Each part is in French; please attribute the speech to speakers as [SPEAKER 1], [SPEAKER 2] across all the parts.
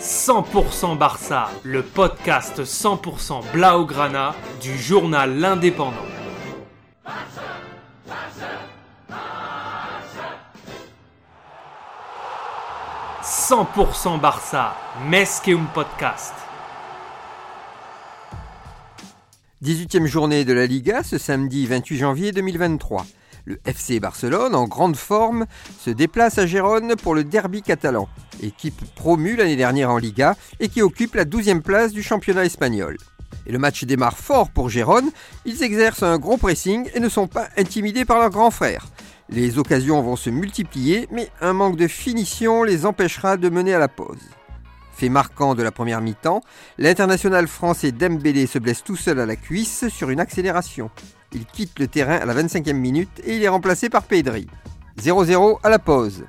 [SPEAKER 1] 100% Barça, le podcast 100% Blaugrana du journal L'Indépendant. 100% Barça, un Podcast.
[SPEAKER 2] 18e journée de la Liga ce samedi 28 janvier 2023. Le FC Barcelone, en grande forme, se déplace à Gérone pour le derby catalan, équipe promue l'année dernière en Liga et qui occupe la 12e place du championnat espagnol. Et le match démarre fort pour Gérone, ils exercent un gros pressing et ne sont pas intimidés par leurs grands frères. Les occasions vont se multiplier, mais un manque de finition les empêchera de mener à la pause. Fait marquant de la première mi-temps, l'international français Dembélé se blesse tout seul à la cuisse sur une accélération. Il quitte le terrain à la 25e minute et il est remplacé par Pedri. 0-0 à la pause.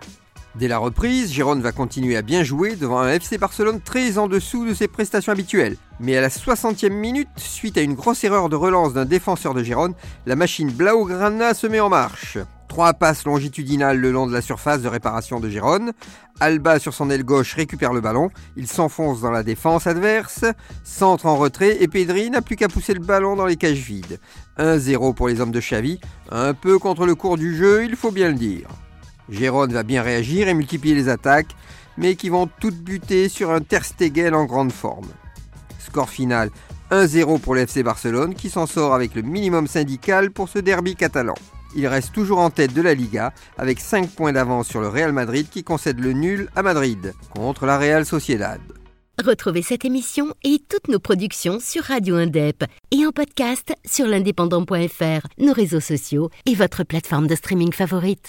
[SPEAKER 2] Dès la reprise, Gérone va continuer à bien jouer devant un FC Barcelone très en dessous de ses prestations habituelles. Mais à la 60e minute, suite à une grosse erreur de relance d'un défenseur de Gérone, la machine Blaugrana se met en marche. Trois passes longitudinales le long de la surface de réparation de Gérone. Alba sur son aile gauche récupère le ballon. Il s'enfonce dans la défense adverse. Centre en retrait et Pedri n'a plus qu'à pousser le ballon dans les cages vides. 1-0 pour les hommes de Xavi. Un peu contre le cours du jeu, il faut bien le dire. Gérone va bien réagir et multiplier les attaques, mais qui vont toutes buter sur un Ter Stegen en grande forme. Score final 1-0 pour le FC Barcelone qui s'en sort avec le minimum syndical pour ce derby catalan. Il reste toujours en tête de la Liga avec 5 points d'avance sur le Real Madrid qui concède le nul à Madrid contre la Real Sociedad.
[SPEAKER 3] Retrouvez cette émission et toutes nos productions sur Radio Indep et en podcast sur l'indépendant.fr, nos réseaux sociaux et votre plateforme de streaming favorite.